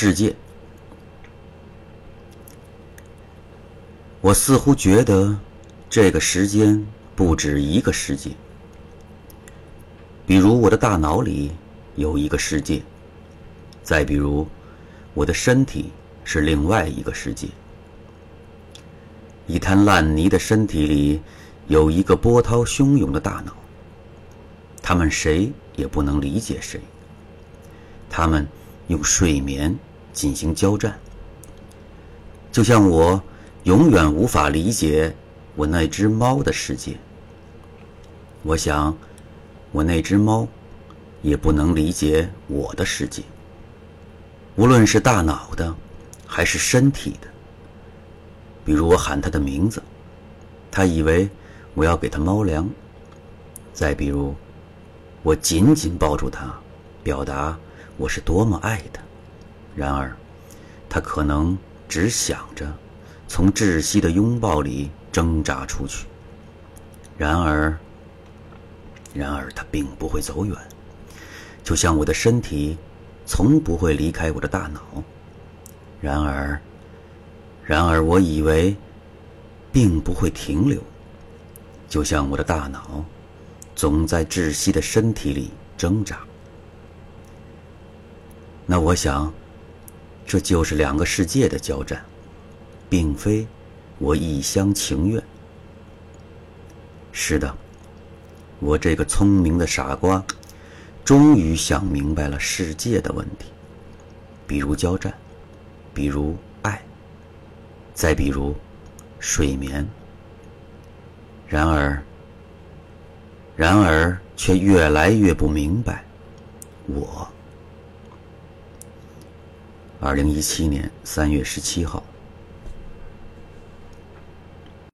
世界。我似乎觉得，这个时间不止一个世界。比如我的大脑里有一个世界，再比如，我的身体是另外一个世界。一滩烂泥的身体里有一个波涛汹涌的大脑。他们谁也不能理解谁。他们用睡眠进行交战，就像我。永远无法理解我那只猫的世界。我想，我那只猫也不能理解我的世界。无论是大脑的，还是身体的。比如我喊它的名字，它以为我要给它猫粮；再比如，我紧紧抱住它，表达我是多么爱它。然而，他可能只想着。从窒息的拥抱里挣扎出去。然而，然而他并不会走远，就像我的身体从不会离开我的大脑。然而，然而我以为并不会停留，就像我的大脑总在窒息的身体里挣扎。那我想，这就是两个世界的交战。并非我一厢情愿。是的，我这个聪明的傻瓜，终于想明白了世界的问题，比如交战，比如爱，再比如睡眠。然而，然而却越来越不明白我。二零一七年三月十七号。